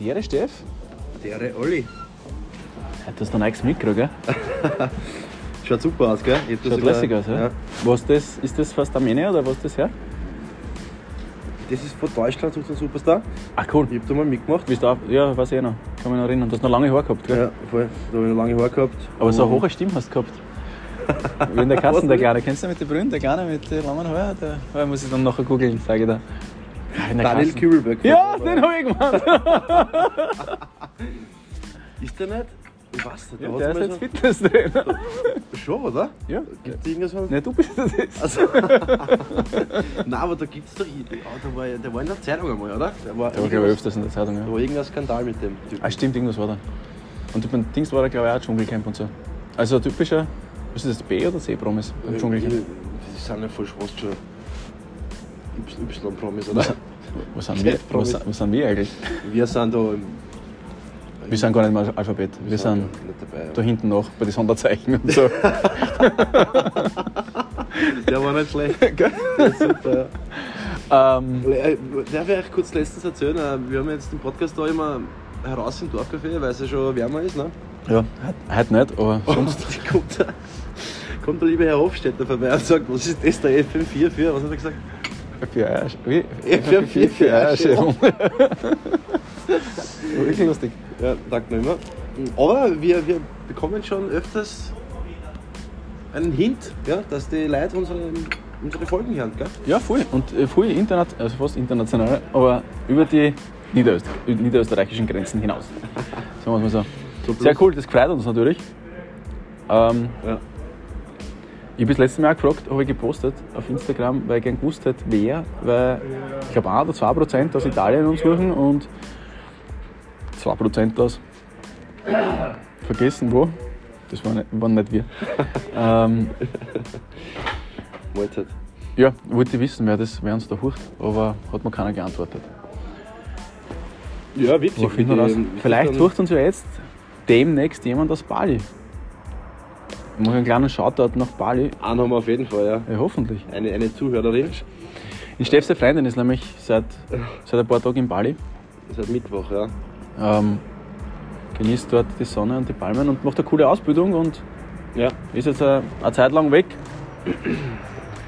Der Steff? Der Olli. Hat das ein neues Mikro, gell? Schaut super aus, gell? Ich hab Schaut lässig aus, ja? Was das, ist das fast Armenier oder was ist das her? Das ist von Deutschland, sucht ein Superstar. Ach cool. Ich hab da mal mitgemacht. Bist du auch, ja, weiß ich eh noch. Kann mich noch erinnern. Du hast noch lange Haare gehabt, gell? Ja, voll. Da habe ich noch lange Haare gehabt. Aber so eine hohe Stimme hast du gehabt. Wie in der Kassen, Was der? Kleine. Kennst du mit den Brünen, der Kleine mit den langen Haaren? Der, ja, muss ich dann nachher googeln, sage ich da. Daniel. Kübelberg. Ja, den habe ich gemacht. Ist der nicht? Ich weiß nicht. Ja, da der ist jetzt Fitnesstrainer. Schon, oder? Ja. Gibt es irgendwas? von- Ne, du bist das. Also, Nein, aber da gibt es doch. Ja, der, war, der war in der Zeitung einmal, oder? Der war, Der war, glaube ich, öfters in der Zeitung. da Ja. war irgendein Skandal mit dem Typ. Ah, stimmt, irgendwas war da. Und beim Dings war da, glaube ich, auch Dschungelcamp und so. Also ein typischer, was ist das, B- oder C-Promis beim Dschungelcamp? Die sind ja voll fast schon Y-Promis, oder? Was sind wir, was, was sind wir eigentlich? Wir sind da im. Wir sind gar nicht im Alphabet. Wir sind nicht dabei. da hinten noch bei den Sonderzeichen und so. Der war nicht schlecht. Super. ähm, Äh, Darf ich euch kurz letztens erzählen? äh, Wir haben jetzt den Podcast da immer heraus im Dorfcafé, weil es ja schon wärmer ist. Ne? ja, heute nicht, aber sonst. Und kommt, der, kommt der liebe Herr Hofstetter vorbei und sagt, was ist das der FM4 für? Was hat er gesagt? Für Eier. Wie? F4 für Eierschäferung. Wirklich lustig. Ja, danke noch immer. Aber wir, wir bekommen schon öfters einen Hint, ja, dass die Leute unsere, unsere Folgen hören. Gell? Ja, voll. Und äh, voll internat also fast international, aber über die Niederöst niederösterreichischen Grenzen hinaus. Sagen wir es mal so. Sehr cool, das freut uns natürlich. Ähm, Ja. Ich habe das letzte Mal gefragt, habe ich gepostet auf Instagram, weil ich gerne gewusst hätte, wer, weil ich glaube 1 oder 2 Prozent aus Italien uns suchen und 2 Prozent aus vergessen wo. Das waren nicht, waren nicht wir. ähm, Mahlzeit. ja, wollte ich wissen, wer, das, wer uns da hucht, aber hat mir keiner geantwortet. Ja, witzig. Aber finden wir raus. Die- Vielleicht sucht uns ja jetzt demnächst jemand aus Bali. Ich mache einen kleinen Shoutout nach Bali. Einen haben wir auf jeden Fall, ja. Ja, hoffentlich. Eine, eine Zuhörerin. Die Steffs Freundin ist nämlich seit, seit ein paar Tagen in Bali. Seit Mittwoch, ja. Ähm, genießt dort die Sonne und die Palmen und macht eine coole Ausbildung und Ja. ist jetzt eine, eine Zeit lang weg.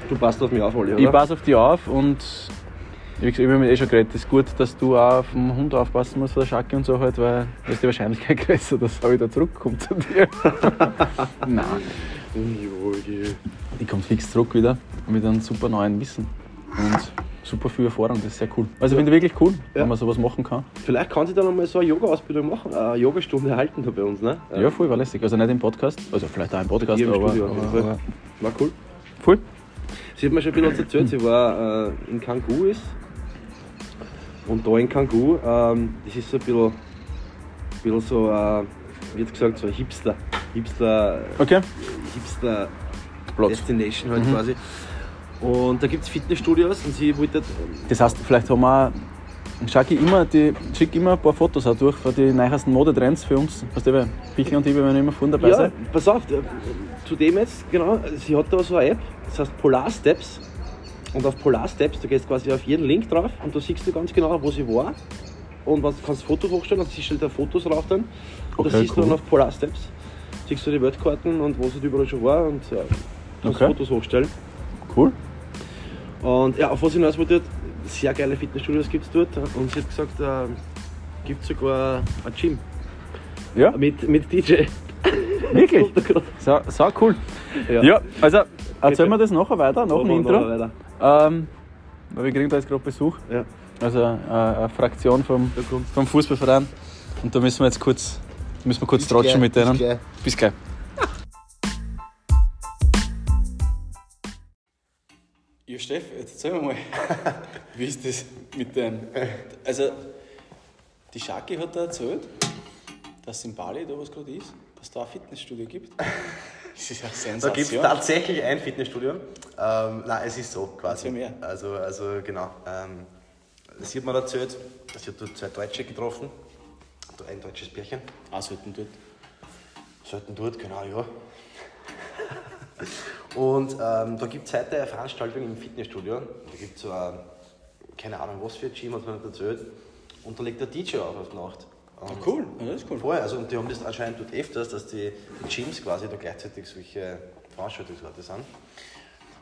Du passt auf mich auf, Olli, oder? Ich passe auf dich auf und wie gesagt, ich habe mit eh schon geredet, es ist gut, dass du auch auf den Hund aufpassen musst, der Schacke und so halt, weil da ist die Wahrscheinlichkeit größer, dass er wieder zurückkommt zu dir. Nein. Die- kommt fix zurück wieder mit einem super neuen Wissen und super viel Erfahrung, das ist sehr cool. Also ich finde wirklich cool, Ja. wenn man sowas machen kann. Vielleicht kann sie dann einmal so eine Yoga-Ausbildung machen, eine Yogastunde erhalten da bei uns, ne? Ja, voll war lässig. Also nicht im Podcast, also vielleicht auch im Podcast, Hier im aber, Studio aber, aber War cool. voll. Sie hat mir schon ein bisschen erzählt, sie war äh, in Cancun ist. Und da in Cancun, ähm, das ist so ein bisschen, bisschen so, äh, wie gesagt, so ein Hipster. Hipster, Okay, Hipster Platz. Destination halt Mhm. quasi. Und da gibt es Fitnessstudios und sie wollte. Das heißt, vielleicht haben wir Schaki immer, die schick immer ein paar Fotos auch durch von den neuesten Modetrends für uns. Weißt du, Pichel und ich, wir werden immer vorne dabei Ja, sein. pass auf, äh, zu dem jetzt, genau, sie hat da so eine App, das heißt Polar Steps. Und auf Polar Steps, du gehst quasi auf jeden Link drauf und da siehst du ganz genau, wo sie war. Und was, du kannst Fotos hochstellen und sie stellt da Fotos drauf dann. Und das Okay, siehst du cool. dann auf Polar Steps. Siehst du die Weltkarten und wo sie überall schon war und ja, kannst Okay. Fotos hochstellen. Cool. Und ja, auf was ich hinaus wollte, sehr geile Fitnessstudios gibt es dort. Und sie hat gesagt, äh, gibt sogar ein Gym Ja, mit, mit DJ. wirklich. So, so cool. Ja. Ja, also erzählen wir das nachher weiter, nach dem Intro. Ähm, weil wir kriegen da jetzt gerade Besuch. Ja. Also äh, eine Fraktion vom, vom Fußballverein. Und da müssen wir jetzt kurz, müssen wir kurz tratschen mit denen. gleich. Bis gleich. Ja, Steff, jetzt erzähl mir mal, wie ist das mit dem. Also, die Schaki hat da erzählt, dass in Bali da was gerade ist, dass da ein Fitnessstudio gibt. Das ist ja Da Sensation. gibt es tatsächlich ein Fitnessstudio. Ähm, nein, es ist so quasi. Mehr. Also, also genau. Ähm, sie hat mir erzählt, sie hat dort zwei Deutsche getroffen. Da Ein deutsches Pärchen. Ah, sollten dort. Sollten dort, genau, ja. Und ähm, da gibt es heute eine Veranstaltung im Fitnessstudio. Da gibt es so ein, keine Ahnung was für ein Gym, hat man nicht erzählt. und da legt der DJ auf auf die Nacht. Ah, Und cool, ja, das ist cool. Voll, also und die haben das anscheinend dort öfters, dass die, die Gyms quasi da gleichzeitig solche Veranstaltungsorte sind.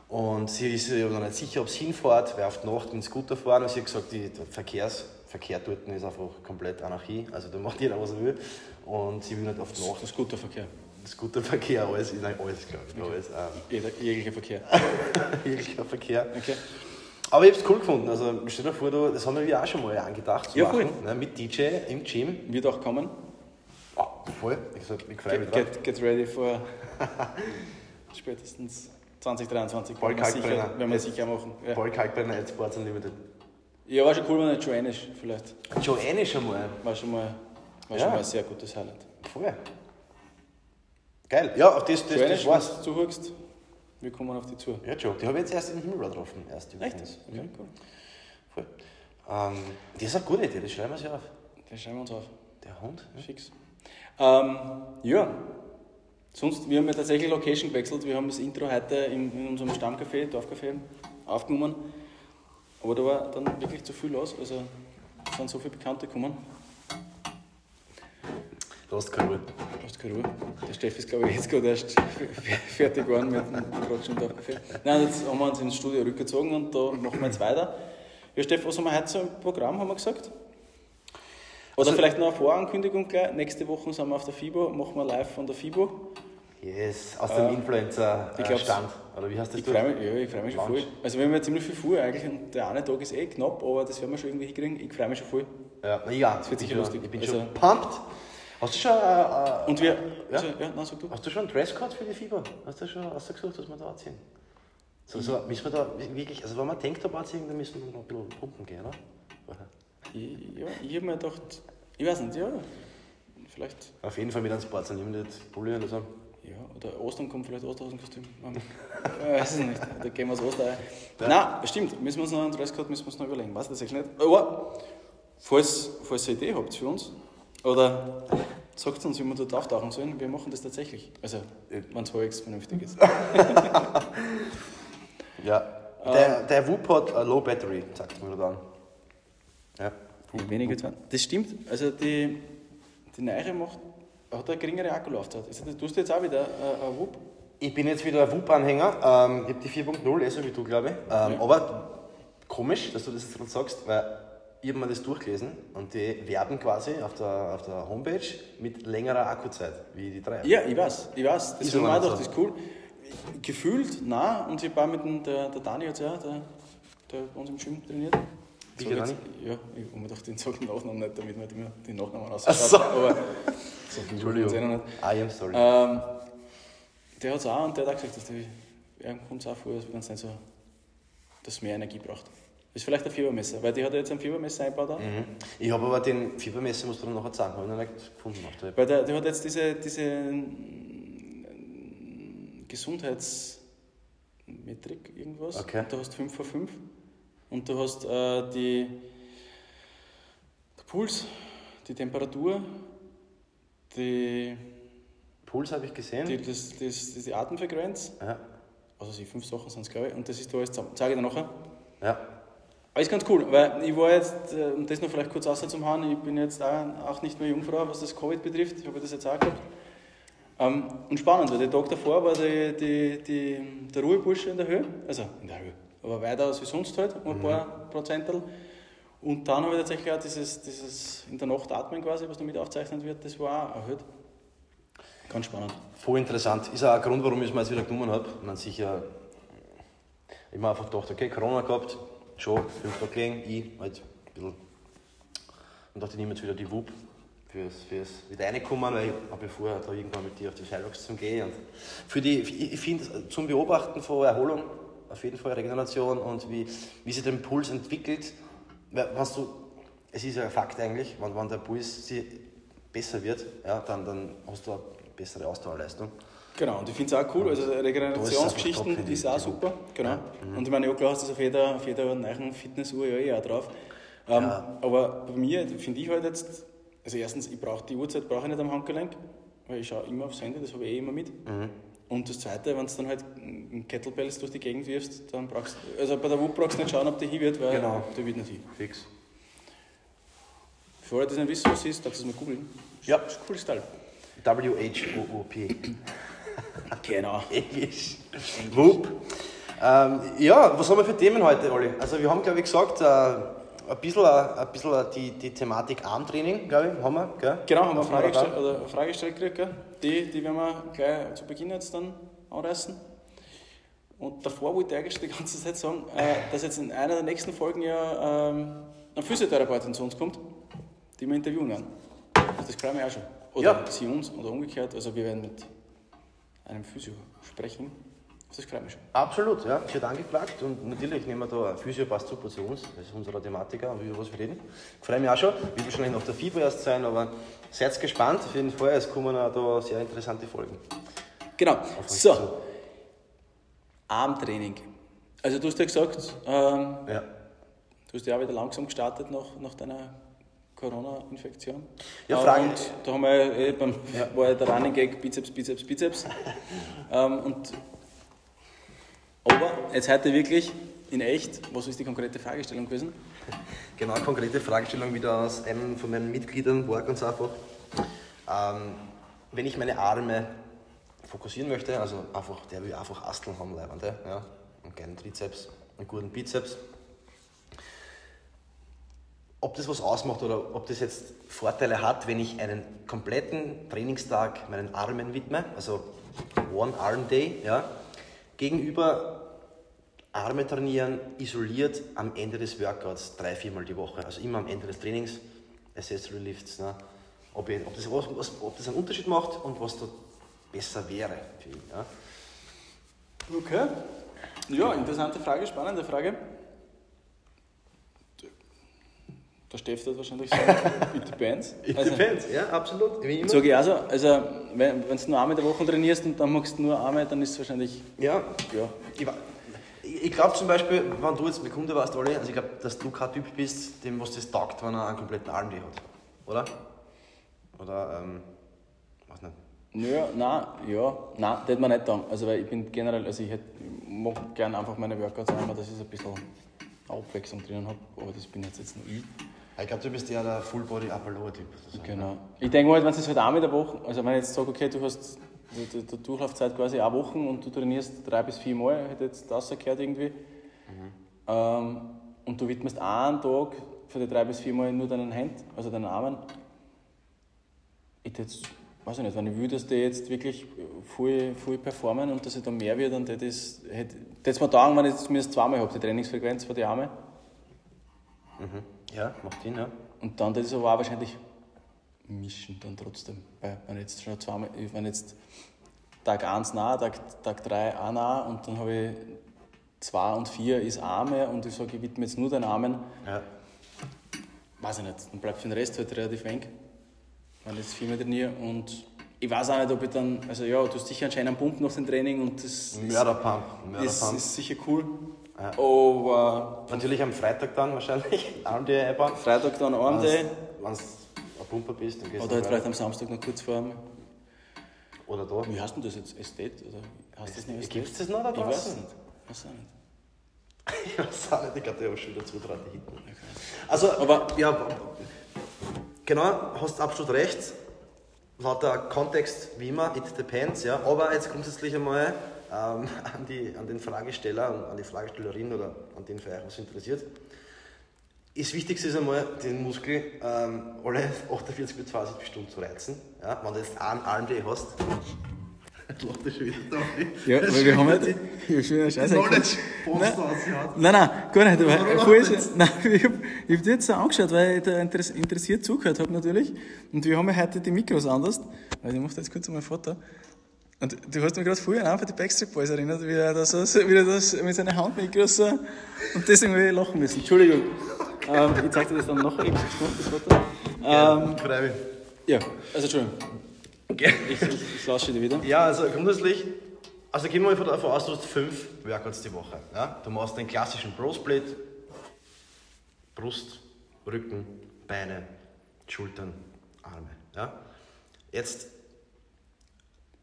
Und sie ist sich aber noch nicht sicher, ob sie hinfährt, weil auf die Nacht mit dem Scooter fahren. Und sie hat gesagt, die, der Verkehrs, Verkehr dort ist einfach komplett Anarchie. Also da macht jeder, was er will. Und sie will nicht auf die Nacht. Das ist guter Verkehr. Scooterverkehr, alles, nein, alles glaube ich. Alles, ähm, Jeder, jeglicher Verkehr. jeglicher Verkehr. Okay. Aber ich habe es cool gefunden. Also stell dir vor, du, das haben wir auch schon mal angedacht zu Ja, machen. voll. Ne, mit DJ im Gym. Wird auch kommen. Ah, voll. Ich, sag, ich freue mich Get, drauf. get, ready for spätestens 2023. Voll Wenn wir sicher, Kalkbrenner. wenn wir sicher machen. Ja. Paul Kalkbrenner at Sports Unlimited. ja, war schon cool, wenn er Joannisch vielleicht. Joanne schon mal. War schon mal, war Ja. schon mal ein sehr gutes Highlight. Voll. Geil. Ja, auf das, das, Joannisch, das war's. du zuhörst, wir kommen auf dich zu. Ja, Joe, die habe ich jetzt erst im Himmel getroffen. Erst Echt? Okay, cool. Voll. Ähm, das ist eine gute Idee, das schreiben wir sich auf. Den schreiben wir uns auf. Der Hund. ne? Fix. Ähm, ja. Sonst, wir haben ja tatsächlich Location gewechselt. Wir haben das Intro heute in, in unserem Stammcafé, Dorfcafé, aufgenommen. Aber da war dann wirklich zu viel los. Also es sind so viele Bekannte gekommen. Hast keine Ruhe. Hast keine Ruhe. Der Steff ist, glaube ich, jetzt gerade erst fertig geworden mit dem Dorfcafé. Nein, jetzt haben wir uns ins Studio rückgezogen und da machen wir jetzt weiter. Ja, Steff, was haben wir heute so im Programm, haben wir gesagt? Oder Also- vielleicht noch eine Vorankündigung gleich. Nächste Woche sind wir auf der FIBO, machen wir live von der FIBO. Yes, aus dem Äh, Influencer-Stand. glaub's- Oder wie heißt das? Ich freue mich, ja, ich freu mich schon voll. Also wir haben ja ziemlich viel vor eigentlich und der eine Tag ist eh knapp, aber das werden wir schon irgendwie hinkriegen. Ich freue mich schon voll. Ja, ja. Das wird sicher lustig. Ich bin Also- schon pumped. Hast du schon, äh, äh, Und wir, Ja? also, ja, nein, sag du. hast du schon einen Dresscode für die Fieber? Hast du schon ausgesucht, was wir da anziehen? So, so, müssen wir da wirklich, also wenn wir Tanktop anziehen, dann müssen wir noch ein bisschen pumpen gehen, oder? Ich, ja, ich habe mir gedacht, ich weiß nicht, ja, vielleicht, Auf jeden Fall mit einem Sports Unlimited Pulli oder so. ja, oder Ostern kommt vielleicht Osterhasenkostüm. Ich weiß es nicht, da gehen wir das Osterei. Nein, stimmt, müssen wir uns noch einen Dresscode müssen wir uns noch überlegen, weiß das eigentlich nicht. Aber, falls, falls ihr eine Idee habt für uns, oder sagt uns, wie wir dort auftauchen sollen, wir machen das tatsächlich. Also, wenn es halbwegs vernünftig ist. Ja. Der, der Whoop hat a Low Battery, sagt mir dann. Ja. Ja, weniger als Das stimmt. Also die, die neue macht, hat eine geringere Akkulaufzeit. Also, das tust du jetzt auch wieder äh, ein Whoop. Ich bin jetzt wieder ein Whoop-Anhänger. Ähm, ich habe die 4.0, eh so wie du, glaube ich. Ähm, Ja. Aber komisch, dass du das jetzt gerade sagst, weil ich habe mir das durchgelesen und die werben quasi auf der, auf der Homepage mit längerer Akkuzeit, wie die drei. Ja, ich weiß, ich weiß. Das gedacht, so. das cool. Gefühlt, nein, und ich war mit dem, der, der Dani jetzt ja, der, der bei uns im Gym trainiert. Wie der jetzt- Ja, ich habe mir gedacht, den den Nachnamen nicht, damit man immer den Nachnamen Ach ausschaut. so. Aber so Entschuldigung. eh. I am sorry. Ähm, der hat es auch und der hat auch gesagt, dass der, er kommt es auch vor, dass wir uns nicht so, dass mehr Energie braucht. Das ist vielleicht ein Fiebermesser, weil die hat ja jetzt ein Fiebermesser eingebaut. Mhm. Ich habe aber den Fiebermesser, musst du dann nachher sagen, habe ich noch nicht gefunden auf. Weil der, der hat jetzt diese, diese mm, Gesundheitsmetrik irgendwas. Okay. Und du hast 5 von 5. Und du hast äh, die der Puls, die Temperatur, die, Puls habe ich gesehen. die, das, das, das, die Atemfrequenz. ja. Also die fünf Sachen sind es, glaube ich. Und das ist da alles zusammen. Zeige ich dir nachher. ja. Aber ist ganz cool, weil ich war jetzt, äh, um das noch vielleicht kurz außer zum Hauen, ich bin jetzt auch, nicht mehr Jungfrau, was das Covid betrifft. Ich habe das jetzt auch gehabt. Ähm, und spannend, weil der Tag davor war die, die, die, der Ruhebursche in der Höhe, also in der Höhe, aber weiter als wie sonst halt, um ein paar Prozentel. Und dann habe ich tatsächlich auch dieses, dieses in der Nacht atmen quasi, was damit aufgezeichnet wird, das war auch erhöht. Ganz spannend. Voll interessant. Ist auch ein Grund, warum ich es mir jetzt wieder genommen habe. Man sicher, ich habe mir einfach gedacht, okay, Corona gehabt, schon, fünf Tage gelegen, ich halt ein bisschen. Und dachte, ich nehme jetzt wieder die Whoop fürs, fürs wieder reinkommen, weil ich habe ja vorher da irgendwann mit dir auf die Skybox zum Gehen. Und für die, ich finde, zum Beobachten von Erholung, auf jeden Fall Regeneration und wie, wie sich der Puls entwickelt, was du, es ist ja ein Fakt eigentlich, wenn, wenn der Puls besser wird, ja, dann, dann hast du eine bessere Ausdauerleistung. Genau, und ich finde es auch cool, also Regenerationsgeschichten finde ist auch die super, genau. Ja, Und ich meine, ja klar hast du das auf jeder, auf jeder neuen Fitnessuhr ja eh auch drauf. Ähm, Ja. Aber bei mir finde ich halt jetzt, also erstens, ich brauche die Uhrzeit brauche ich nicht am Handgelenk, weil ich schaue immer aufs Handy, das habe ich eh immer mit. Mhm. Und das Zweite, wenn du dann halt einen Kettlebells durch die Gegend wirfst, dann brauchst du, also bei der Wut brauchst du nicht schauen, ob die hin wird, weil Genau. die wird nicht hin. Fix. Für alle, die nicht wissen, was es ist, darfst du es mal googeln. Ja. Ist ein cooles Teil. W-H-O-O-P. Genau. Englisch. Wupp. Ähm, ja, was haben wir für Themen heute, Olli? Also wir haben, glaube ich, gesagt, äh, ein bisschen, äh, ein bisschen äh, die, die Thematik Armtraining, glaube ich, haben wir, gell? Genau, haben wir eine Frage, gestellt, oder eine Frage gestellt gekriegt, gell? Die, die werden wir gleich zu Beginn jetzt dann anreißen. Und davor wollte ich eigentlich die ganze Zeit sagen, äh, dass jetzt in einer der nächsten Folgen ja ähm, ein Physiotherapeutin zu uns kommt, die wir interviewen werden. Das freuen wir auch schon. Oder Ja. sie uns oder umgekehrt. Also wir werden mit einem Physio sprechen. Das freut mich schon. Absolut, ja. Es wird angefragt und natürlich nehmen wir da Physio passt super zu uns. Das ist unsere Thematiker und über was wir reden. Ich freue mich auch schon. Wird wahrscheinlich noch der FIBO erst sein, aber seid gespannt. Auf jeden Fall, es kommen auch da sehr interessante Folgen. Genau. So, zu. Armtraining. Also du hast ja gesagt, ähm, Ja. Du hast ja auch wieder langsam gestartet nach, nach deiner Corona-Infektion. Ja, Frage- Und da haben wir eh beim, Ja. war ja der Running Gag Bizeps, Bizeps, Bizeps. ähm, und, aber jetzt heute wirklich in echt, was ist die konkrete Fragestellung gewesen? Genau, konkrete Fragestellung wieder aus einem von meinen Mitgliedern, war ganz einfach. Ähm, wenn ich meine Arme fokussieren möchte, also einfach, der will einfach Asteln haben, Leibende, ja, einen kleinen Trizeps, einen guten Bizeps. Ob das was ausmacht oder ob das jetzt Vorteile hat, wenn ich einen kompletten Trainingstag meinen Armen widme, also One Arm Day, ja, gegenüber Arme trainieren, isoliert am Ende des Workouts, drei, viermal die Woche. Also immer am Ende des Trainings, Accessory Lifts. Ne? Ob, ich, ob, das, was, ob das einen Unterschied macht und was da besser wäre für ihn. Ja? Okay. Ja, interessante Frage, spannende Frage. Der Steff wird wahrscheinlich sagen, it depends. Also, ja, absolut. Wie immer. Sag ich auch so. Also, wenn, wenn du nur einmal in der Woche trainierst und dann machst du nur Arme, dann ist es wahrscheinlich, Ja, ja, ich, ich glaube zum Beispiel, wenn du jetzt mit Kunde warst, Olli, also ich glaube, dass du kein Typ bist, dem was das taugt, wenn er einen kompletten Arm hat. Oder? Oder, ähm, weiß nicht. Ja, nein, ja, nein, das hätte man nicht sagen. Also, weil ich bin generell, also ich, hätte, ich mache gerne einfach meine Workouts einmal, dass ich so ein bisschen Abwechslung drinnen habe, aber das bin jetzt, jetzt nur ich. Ich glaube, du bist ja der Full Body Upper Lower Typ. sozusagen. Genau. Ich denke mal, wenn es halt einmal in der Woche, also wenn ich jetzt sage, okay, du hast die, die, Durchlaufzeit quasi eine Woche und du trainierst drei bis vier Mal, hätte jetzt das gehört irgendwie, ähm, und du widmest einen Tag für die drei bis vier Mal nur deinen Händen, also deinen Armen, ich jetzt, weiß ich nicht, wenn ich will, dass die jetzt wirklich voll, voll performen und dass ich da mehr wird, dann hätte ich das mir taugen, wenn ich es zumindest zweimal habe, die Trainingsfrequenz für die Arme. Ja, macht Sinn, ja. Und dann das aber auch wahrscheinlich mischen dann trotzdem. Weil wenn jetzt schon zweimal, wenn jetzt Tag 1 nah, Tag, Tag 3 auch nah und dann habe ich 2 und 4 ist Arme und ich sage, ich widme jetzt nur den Armen, ja. weiß ich nicht, dann bleibt für den Rest halt relativ eng, wenn ich jetzt viermal trainiere und ich weiß auch nicht, ob ich dann, also ja, du hast sicher einen schönen Pump nach dem Training und das Mörderpump. ist, Mörderpump. ist sicher cool, Ja. aber Natürlich am Freitag dann wahrscheinlich. Arm Day einbauen. Freitag dann Arm Day Wenn du ein Pumper bist, dann gehst oder halt du vielleicht am Samstag noch kurz vor dem Oder da. Wie heißt denn das jetzt? Estate? Oder heißt das nicht Estate? Gibt's das noch da Ich weiß es draußen? nicht. Weiß auch nicht. Ich weiß auch nicht, ich glaube, der schon wieder zutraut, die hinten. Also, Aber- ja, genau, hast absolut recht. Lauter Kontext, wie immer, it depends, ja. Aber jetzt grundsätzlich einmal ähm, an, die, an den Fragesteller an die Fragestellerin oder an den, für euch was interessiert. Das Wichtigste ist einmal, den Muskel ähm, alle 48 bis 72 Stunden zu reizen. Ja, wenn du jetzt einen Arm hast, lacht das schon wieder da. Ja, weil wir haben halt. Ich wieder Scheiße. Knowledge Nein. Post ausgehauen. Nein, nein, gar nicht. Weil, ist, nein, ich habe hab dir jetzt so angeschaut, weil ich da interess- interessiert zugehört habe natürlich. Und wir haben ja heute die Mikros anders. Weil ich mache jetzt kurz mal ein Foto. Und du hast mich gerade vorher an für die Backstreet Boys erinnert, wie er das, wie er das mit seinen Handmikros so. Und deswegen habe ich lachen müssen. Entschuldigung. Ähm, ich zeig dir das dann nachher. Ich das Foto. Ähm, ja, also Entschuldigung. Ich, ich, ich lasse dir wieder. Ja, also grundsätzlich, also gehen wir mal davon aus, du hast fünf Workouts die Woche. Ja? Du machst den klassischen Bro Split, Brust, Rücken, Beine, Schultern, Arme. Ja? Jetzt,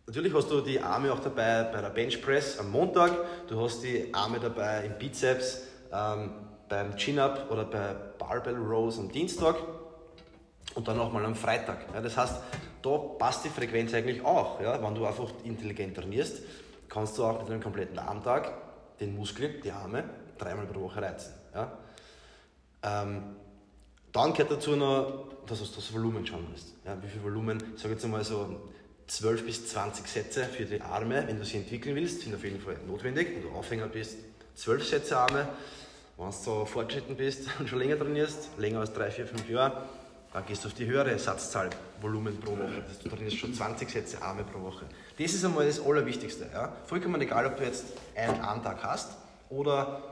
natürlich hast du die Arme auch dabei bei der Bench Press am Montag, du hast die Arme dabei im Bizeps, ähm, beim Chin-Up oder bei Barbell Rows am Dienstag. und dann nochmal am Freitag. Ja, das heißt, da passt die Frequenz eigentlich auch. Ja? Wenn du einfach intelligent trainierst, kannst du auch mit einem kompletten Armtag den Muskel, die Arme, dreimal pro Woche reizen. Ja? Ähm, dann gehört dazu noch, dass du das Volumen schauen musst. Ja, wie viel Volumen, ich sage jetzt einmal so 12 bis 20 Sätze für die Arme, wenn du sie entwickeln willst, sind auf jeden Fall notwendig. Wenn du Aufhänger bist, 12 Sätze Arme. Wenn du so fortschritten bist und schon länger trainierst, länger als 3, 4, 5 Jahre, dann gehst du auf die höhere Satzzahl Volumen pro Woche. Das du trainierst schon 20 Sätze Arme pro Woche. Das ist einmal das Allerwichtigste. Ja? Vollkommen egal, ob du jetzt einen Armtag hast oder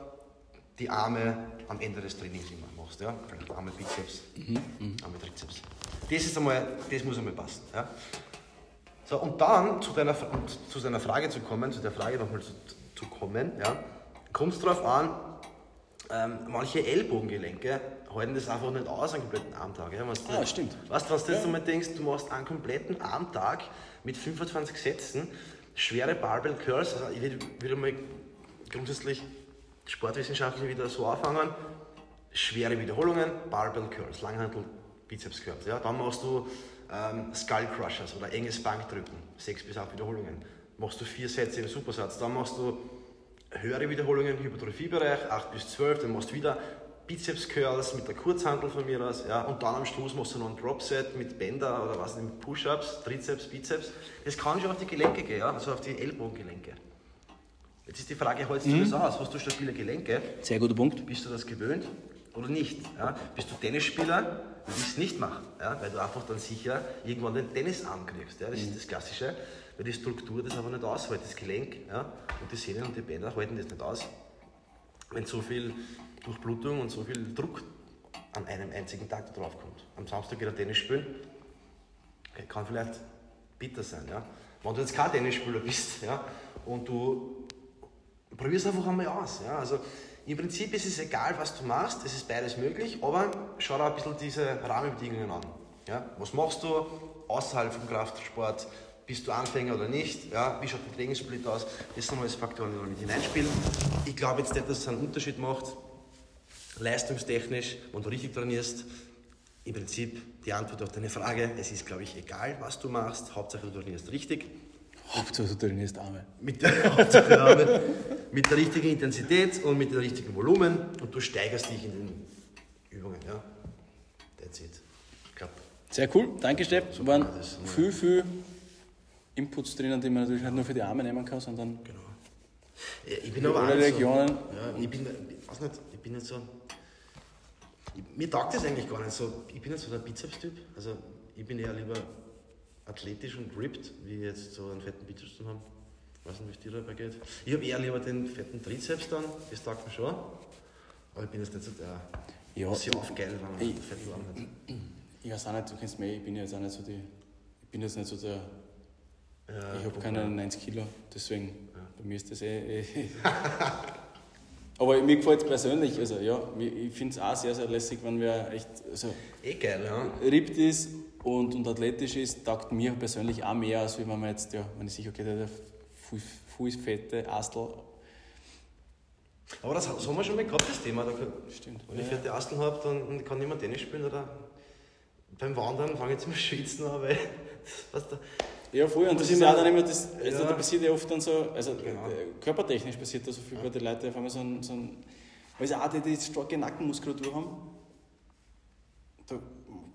die Arme am Ende des Trainings immer machst. Ja? Vielleicht Arme Bizeps, Arme Trizeps. Das, ist einmal, das muss einmal passen. Ja? So, und dann zu deiner, zu deiner Frage zu kommen, zu der Frage nochmal zu, zu kommen, ja, kommt es darauf an, ähm, manche Ellbogengelenke halten das einfach nicht aus, einen kompletten Armtag. Ja, Ah, du- stimmt. Weißt du, was du jetzt einmal denkst, du machst einen kompletten Armtag mit 25 Sätzen, schwere Barbell Curls, also ich würde würd mal grundsätzlich sportwissenschaftlich wieder so anfangen, schwere Wiederholungen, Barbell Curls, Langhantel, Bizeps Curls. Ja? Dann machst du ähm, Skull Crushers oder enges Bankdrücken, 6 bis 8 Wiederholungen. Machst du vier Sätze im Supersatz. Dann machst du höhere Wiederholungen im Hypertrophiebereich, 8 bis 12. Dann machst du wieder Bizeps Curls mit der Kurzhantel von mir aus. Ja? Und dann am Schluss machst du noch ein Drop Set mit Bänder oder was mit Push-Ups, Trizeps, Bizeps. Das kann schon auf die Gelenke gehen, ja? also auf die Ellbogengelenke. Jetzt ist die Frage, hältst du das aus? Hast du stabile Gelenke? Sehr guter Punkt. Bist du das gewöhnt oder nicht? Ja? Bist du Tennisspieler, willst du es nicht machen, ja? weil du einfach dann sicher irgendwann den Tennisarm kriegst. Ja? Das ist das Klassische, weil die Struktur das aber nicht aushält, das Gelenk ja? und die Sehnen und die Bänder halten das nicht aus. Wenn so viel Durchblutung und so viel Druck an einem einzigen Tag drauf kommt. Am Samstag wieder Tennis spielen, okay, kann vielleicht bitter sein. Ja? Wenn du jetzt kein Tennisspieler bist ja? und du Probier es einfach einmal aus. Ja? Also, Im Prinzip ist es egal, was du machst, es ist beides möglich, aber schau dir ein bisschen diese Rahmenbedingungen an. Ja? Was machst du außerhalb vom Kraftsport? Bist du Anfänger oder nicht? Ja? Wie schaut der Trainingssplit aus? Das sind alles Faktoren, die da mit hineinspielen. Ich glaube jetzt nicht, dass es einen Unterschied macht, leistungstechnisch, wenn du richtig trainierst. Im Prinzip die Antwort auf deine Frage, es ist, glaube ich, egal, was du machst, Hauptsache du trainierst richtig Hauptsache du trainierst Arme. mit der, Hauptsache Arbeit, mit der richtigen Intensität und mit dem richtigen Volumen und du steigerst dich in den Übungen. Ja. That's it. Glaube, Sehr cool, danke Stepp. So waren viel, viel Inputs drinnen, die man natürlich nicht nur für die Arme nehmen kann, sondern genau. Ich bin aber alle Regionen. So, ja, ich bin, ich weiß nicht, ich bin nicht so. Ich, mir taugt das eigentlich gar nicht so. Ich bin nicht so der Bizeps-Typ. Also ich bin eher lieber athletisch und ripped, wie jetzt so einen fetten Bizeps zu haben. Ich weiß nicht, wie es dir dabei geht. Ich habe eher lieber den fetten Trizeps dann, das taugt mir schon. Aber ich bin jetzt nicht so der Ja, sehr aufgeil, wenn man ich- einen fetten Arm hat. ich weiß auch nicht, du kennst mich, ich bin jetzt auch nicht so die, ich bin jetzt nicht so der, Ja, ich habe keine mal. 90 Kilo, deswegen, bei mir ist das eh, eh aber mir gefällt es persönlich, also ja, ich finde es auch sehr, sehr lässig, wenn wer echt also, Eh geil, ja. rippt ist und, und athletisch ist, taugt mir persönlich auch mehr, als wenn man jetzt, ja, wenn ich sehe, okay, der, der Fuß, Fußfette, Astel, Aber das, das haben wir schon mal gehabt, das Thema. Da, stimmt. wenn ich fette Asteln habe, dann kann niemand Tennis spielen oder beim Wandern fange ich zum Schwitzen an, weil was da, Ja, voll. Und das ist auch dann immer das, also Ja. da passiert ja oft dann so, also Genau. äh, körpertechnisch passiert da so viel bei den Leuten, auf einmal so ein, so ein weil sie auch die, die starke Nackenmuskulatur haben. Da,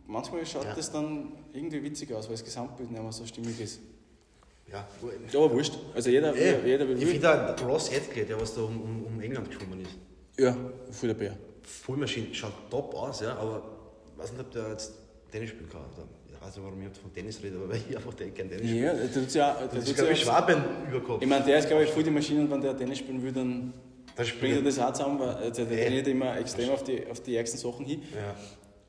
manchmal schaut Ja. das dann irgendwie witzig aus, weil das Gesamtbild nicht mehr so stimmig ist. ja. Ja, aber wurscht. Also jeder, Ey, jeder will. ich finde auch Ross Edgley, der was da um, um, um England geschwommen ist, ja, voll der Bär. Vollmaschine, schaut top aus, ja, aber ich weiß nicht, ob der jetzt Tennis spielen kann. Oder, weiß nicht, warum ich jetzt von Tennis rede, aber weil ich einfach kein Tennis spiele. Ja, der tut's ja, der Das ist, glaube ich, Schwaben überkommen. Ich meine, der ist, glaube ich, voll die Maschine und wenn der Tennis spielen will, dann Das bringt er das auch zusammen, weil also der Ey. trainiert immer extrem auf die, auf die ärgsten Sachen hin. Ja.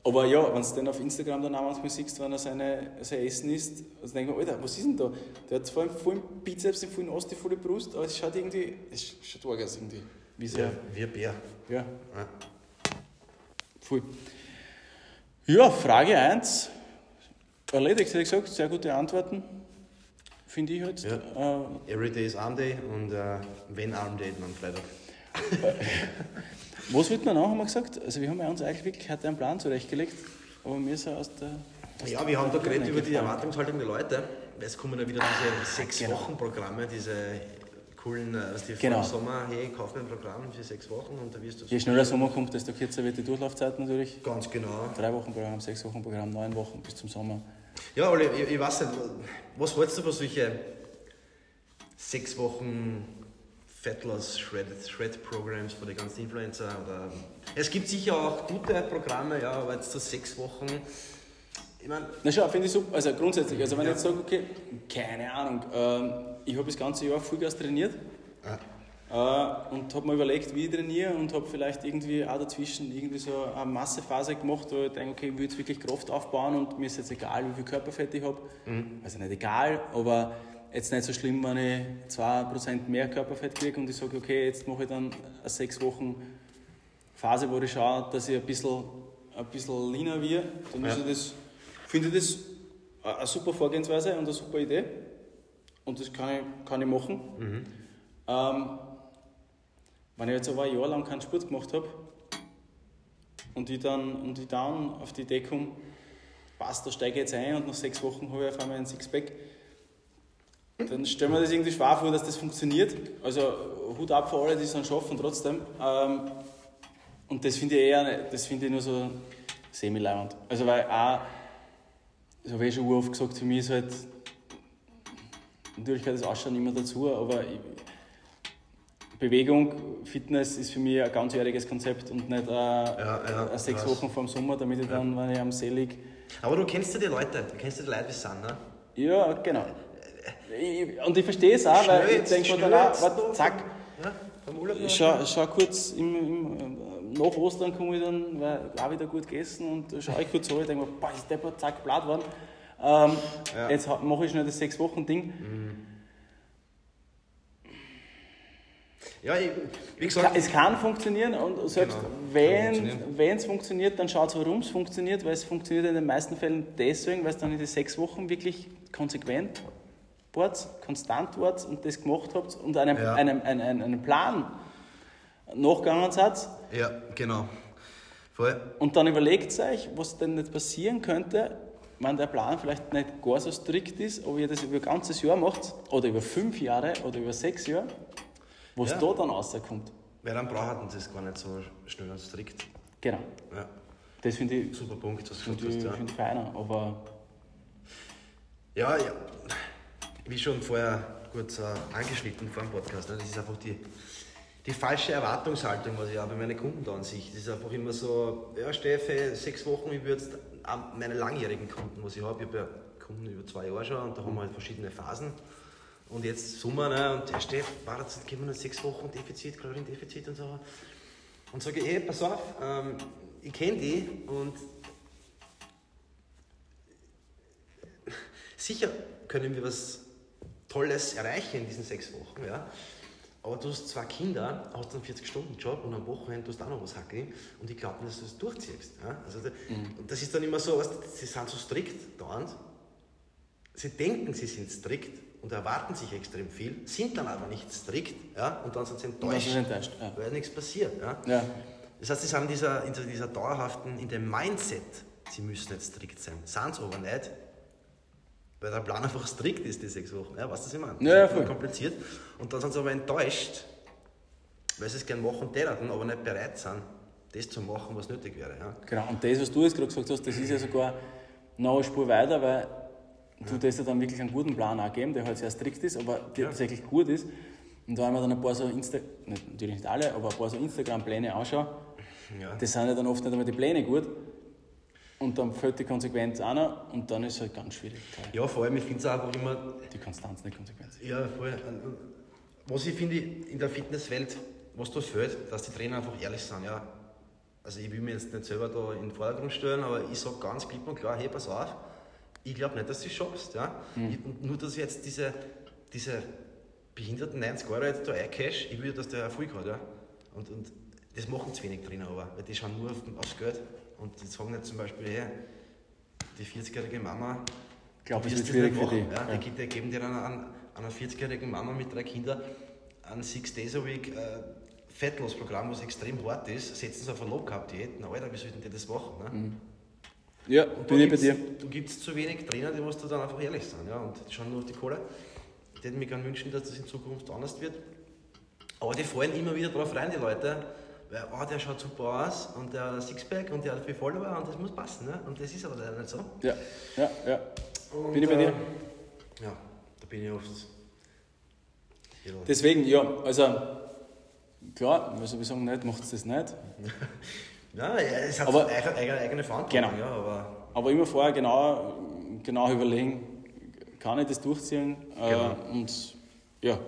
Aber ja, wenn du dann auf Instagram dann auch manchmal siehst, wenn er seine, sein Essen isst, also denkt man, Alter, was ist denn da? Der hat zwar einen vollen Bizeps, einen vollen Ost, die volle Brust, aber es schaut irgendwie, es schaut arg aus irgendwie. Wie so, ja. wie ein Bär. ja, Ja. voll. Ja, Frage 1. Erledigt, hätte ich gesagt, sehr gute Antworten. Finde ich halt. Ja. Äh, Every day is Arm Day und äh, wenn Arm Day, dann Freitag. was wird man noch, haben wir gesagt? Also wir haben ja uns eigentlich wirklich heute einen Plan zurechtgelegt. aber wir sind aus der. aus Ja, der wir haben da geredet über die. Erwartungshaltung der Leute. Es kommen ja wieder diese sechs genau. Wochen Programme, diese coolen, äh, was die Genau. vor Sommer, hey, kauf mir ein Programm für sechs Wochen und da wirst du Je schneller der Sommer kommt, desto kürzer wird die Durchlaufzeit natürlich. ganz genau. Drei Wochen Programm, sechs Wochen Programm, neun Wochen bis zum Sommer. Ja, Olli, ich, ich weiß nicht, was hältst du von solche sechs Wochen Fat Loss Shred, Shred Programs für die ganzen Influencer? Oder es gibt sicher auch gute Programme, ja, aber jetzt so sechs Wochen. Ich meine, Na schau, finde ich super. Also grundsätzlich, also wenn Ja. ich jetzt sage, okay, keine Ahnung, ähm, ich habe das ganze Jahr Vollgas trainiert äh, und habe mir überlegt, wie ich trainiere und habe vielleicht irgendwie auch dazwischen irgendwie so eine Massephase gemacht, wo ich denke, okay, ich will jetzt wirklich Kraft aufbauen und mir ist jetzt egal, wie viel Körperfett ich habe. Also nicht egal, aber jetzt nicht so schlimm, wenn ich 2% mehr Körperfett kriege und ich sage, okay, jetzt mache ich dann eine sechs Wochen Phase, wo ich schaue, dass ich ein bisschen, ein bisschen leaner werde, dann Ja. das, finde ich das eine super Vorgehensweise und eine super Idee. Und das kann ich, kann ich machen. Ähm, wenn ich jetzt aber ein Jahr lang keinen Sport gemacht habe und ich dann, und ich dann auf die Idee komme, passt, da steige ich jetzt ein und nach sechs Wochen habe ich auf einmal ein Sixpack, dann stellen wir das irgendwie schwer vor, dass das funktioniert. Also Hut ab für alle, die es dann schaffen trotzdem. Ähm, und das finde ich eher, das finde ich nur so semi-leibend. Also weil auch, das habe ich schon oft gesagt, für mich ist halt, natürlich gehört das Ausschauen immer dazu, aber ich, Bewegung, Fitness ist für mich ein ganzjähriges Konzept und nicht äh, ja, äh, sechs. Wochen vor dem Sommer, damit ich dann, wenn ich am See liege, aber du kennst ja die Leute, du kennst ja die Leute, wie sie sind, ne? Ja, genau. Ich, und ich verstehe es auch, weil ich denke mir dann auch, warte, zack, Ja, ich schau, schau kurz, im, im, äh, nach Ostern komme ich dann, weil auch wieder gut gegessen und schaue ich kurz so, ich denke mir, boah, ist der zack, blatt worden. Ähm, Ja. Jetzt mache ich schnell das sechs Wochen Ding. Ja, ich, wie gesagt, Es kann funktionieren und selbst Genau, wenn es funktioniert, dann schaut es, warum es funktioniert, weil es funktioniert in den meisten Fällen deswegen, weil es dann in die sechs Wochen wirklich konsequent wart, konstant wart und das gemacht habt und einem, Ja. einem, einem, einem, einem Plan nachgegangen seid ja, genau. Voll. und dann überlegt euch, was denn nicht passieren könnte, wenn der Plan vielleicht nicht gar so strikt ist, ob ihr das über ein ganzes Jahr macht oder über fünf Jahre oder über sechs Jahre, was Ja. da dann rauskommt. Weil dann braucht man das gar nicht so schnell und strikt. Genau. Ja, Das finde ich super Punkt, was du Finde gesagt ich, hast. Ja. find ich feiner, aber Ja, ja. Wie schon vorher kurz äh, angeschnitten vor dem Podcast, ne? das ist einfach die, die falsche Erwartungshaltung, was ich auch bei meinen Kunden da an sich. Das ist einfach immer so, ja Steffi, sechs Wochen, ich würde meine langjährigen Kunden, was ich habe, ich habe ja Kunden über zwei Jahre schon und da haben wir halt verschiedene Phasen. Und jetzt Sommer, ne? und der Steff, war jetzt geben wir noch sechs Wochen Defizit, Kaloriendefizit und so. Und sage ich, ey, pass auf, ähm, ich kenne die und Sicher können wir was Tolles erreichen in diesen sechs Wochen, ja. Aber du hast zwei Kinder, hast einen 40-Stunden-Job und am Wochenende tust du auch noch was hacken und ich glaube nicht, dass du das durchziehst. Ja? Also, und das ist dann immer so, weißt, sie sind so strikt dauernd. Sie denken, sie sind strikt und erwarten sich extrem viel, sind dann aber nicht strikt ja? und dann sind sie enttäuscht, enttäuscht. Ja. weil nichts passiert. Ja? Ja. Das heißt, sie sind in dieser, in dieser dauerhaften, in dem Mindset, sie müssen nicht strikt sein. Sind sie aber nicht, weil der Plan einfach strikt ist, die sechs Wochen. Ja, weißt du, was ich meine? Ja, ja, voll. kompliziert. Und dann sind sie aber enttäuscht, weil sie es gerne machen täten, aber nicht bereit sind, das zu machen, was nötig wäre. Ja. Genau, und das, was du jetzt gerade gesagt hast, das ist ja sogar noch eine Spur weiter, weil du das ja dann wirklich einen guten Plan auch geben, der halt sehr strikt ist, aber der Ja. tatsächlich gut ist. Und da haben wir dann ein paar so Insta natürlich nicht alle, aber ein paar so Instagram-Pläne anschauen. Ja. Das sind ja dann oft nicht einmal die Pläne gut. Und dann fällt die Konsequenz noch und dann ist es halt ganz schwierig. ja, vor allem, ich finde es einfach immer, Die Konstanz, nicht Konsequenz. Ja, voll. Was ich finde in der Fitnesswelt, was da fehlt, dass die Trainer einfach ehrlich sind. Ja. Also ich will mir jetzt nicht selber da in den Vordergrund stellen, aber ich sage ganz klipp und klar, hey, pass auf, ich glaube nicht, dass du es schaffst. Ja. Ich, und nur, dass ich jetzt diese, diese behinderten 90 Euro jetzt da eincash, ich will, dass der Erfolg hat. Ja. Und, und das machen zu wenig Trainer aber, weil die schauen nur auf, aufs Geld. Und die sagen nicht zum Beispiel, hey, die 40-jährige Mama, Ich glaube, wird das schwierig für die. Ja, Ja. Die, die geben dir einer, einer, einer 40-jährigen Mama mit drei Kindern ein Six Days a Week äh, Fettlos-Programm, was extrem hart ist, setzen sie auf eine Low-Carb-Diät. Na Alter, wie sollten die das machen? Ne? Mhm. Ja, Und bin ich bei dir. Du gibst zu wenig Trainer, die musst du dann einfach ehrlich sein. Ja? Und die schauen nur auf die Kohle. Ich hätte mir gerne wünschen, dass das in Zukunft anders wird. Aber die fallen immer wieder drauf rein, die Leute. Weil, oh, der schaut super aus und der hat ein Sixpack und der hat viel Follower und das muss passen. Ne? Und das ist aber leider nicht so. Ja, ja, ja. Und, Bin ich bei dir? Ja, da bin ich oft. Ja. Deswegen, ja, also klar, also wir sagen nicht, macht es das nicht. Ja, ja, es hat Aber- so eigene, eigene, Verantwortung. Genau. Ja, aber Aber immer vorher genau, genau überlegen, kann ich das durchziehen äh, Genau. und ja,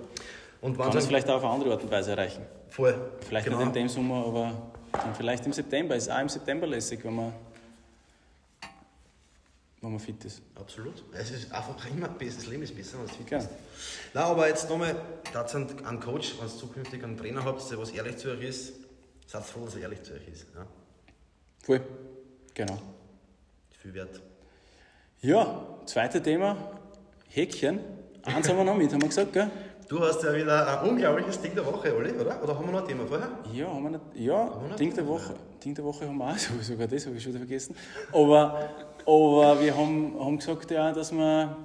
und kann es vielleicht auch auf eine andere Art und Weise erreichen. voll. Vielleicht genau. nicht in dem Sommer, aber dann vielleicht im September. Ist auch im September lässig, wenn man, wenn man fit ist. Absolut. Es ist einfach immer besser, das Leben ist besser, wenn es fit Genau. ist. Na, aber jetzt nochmal, dazu einen Coach, wenn ihr zukünftig einen Trainer habt, der was ehrlich zu euch ist, seid froh, dass er ehrlich zu euch ist. Ja? Voll. Genau. Viel wert. Ja, zweite Thema, Häkchen. Eins haben wir noch mit, haben wir gesagt, gell? Du hast ja wieder ein unglaubliches Ding der Woche, Olli, oder? Oder haben wir noch ein Thema vorher? Ja, haben wir nicht, ja, wir nicht Ding der Woche, Ding der Woche haben wir auch, so- sogar das habe ich schon wieder vergessen. Aber, aber wir haben, haben gesagt, ja, dass wir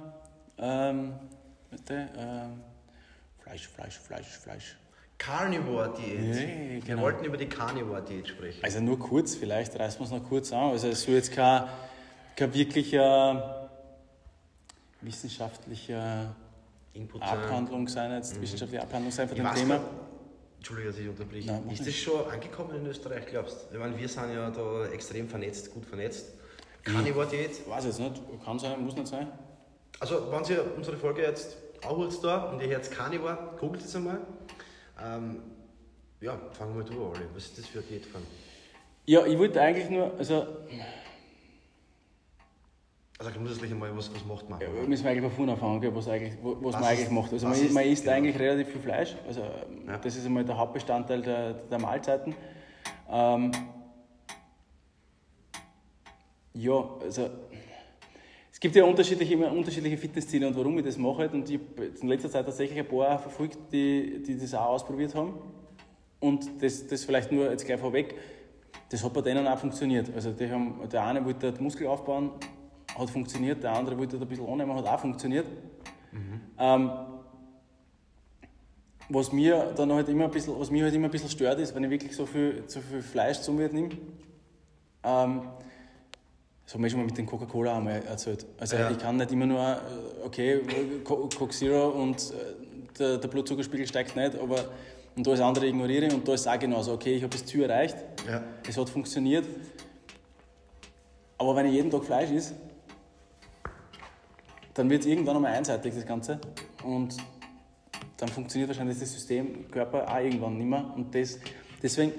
ähm, warte, ähm, Fleisch, Fleisch, Fleisch, Fleisch. Carnivore-Diät. Nee, Wir genau. wollten über die Carnivore-Diät sprechen. Also nur kurz, vielleicht reißen wir es noch kurz an. Also es soll jetzt kein, kein wirklicher wissenschaftlicher Input. Abhandlung sein, jetzt wissenschaftliche Abhandlung sein von dem Thema. gar- Entschuldige, dass ich unterbreche. Nein, ist das schon angekommen in Österreich, glaubst du? Ich meine, wir sind ja da extrem vernetzt, gut vernetzt. Carnivore-Diät. Weiß jetzt nicht, kann sein, muss nicht sein. Also, wenn ihr unsere Folge jetzt anhört da und ihr hört Carnivore, googelt es einmal. Ähm, ja, fangen wir mal du an, Olli. Was ist das für eine Diät von? Ja, ich wollte eigentlich nur, also Also grundsätzlich einmal, was, was macht man? Ja, müssen wir eigentlich von vorne anfangen, gell, was, eigentlich, was, Was man eigentlich macht. Also man, ist- man isst genau. eigentlich relativ viel Fleisch. Also Ja. das ist einmal der Hauptbestandteil der, der Mahlzeiten. Ähm, ja, also gibt ja unterschiedliche, immer unterschiedliche Fitnessziele und warum ich das mache. Und ich habe in letzter Zeit tatsächlich ein paar verfolgt, die, die das auch ausprobiert haben. Und das, das vielleicht nur jetzt gleich vorweg, das hat bei denen auch funktioniert. Also die haben, der eine wollte den Muskel aufbauen, hat funktioniert, der andere wollte ein bisschen annehmen, hat auch funktioniert. Ähm, was mir dann halt immer ein bisschen, was mich halt immer ein bisschen stört, ist, wenn ich wirklich so viel, so viel Fleisch zu mir nehme. Ähm, das haben wir schon mal mit den Coca-Cola einmal erzählt. Also Ja. ich kann nicht immer nur, äh, okay, Co- Coke Zero und äh, der, der Blutzuckerspiegel steigt nicht, aber und alles andere ignoriere ich und da ist auch genauso. Okay, ich habe das Ziel erreicht, Ja. es hat funktioniert. Aber wenn ich jeden Tag Fleisch esse, dann wird es irgendwann einmal einseitig, das Ganze. Und dann funktioniert wahrscheinlich das System Körper auch irgendwann nicht mehr. Und das, deswegen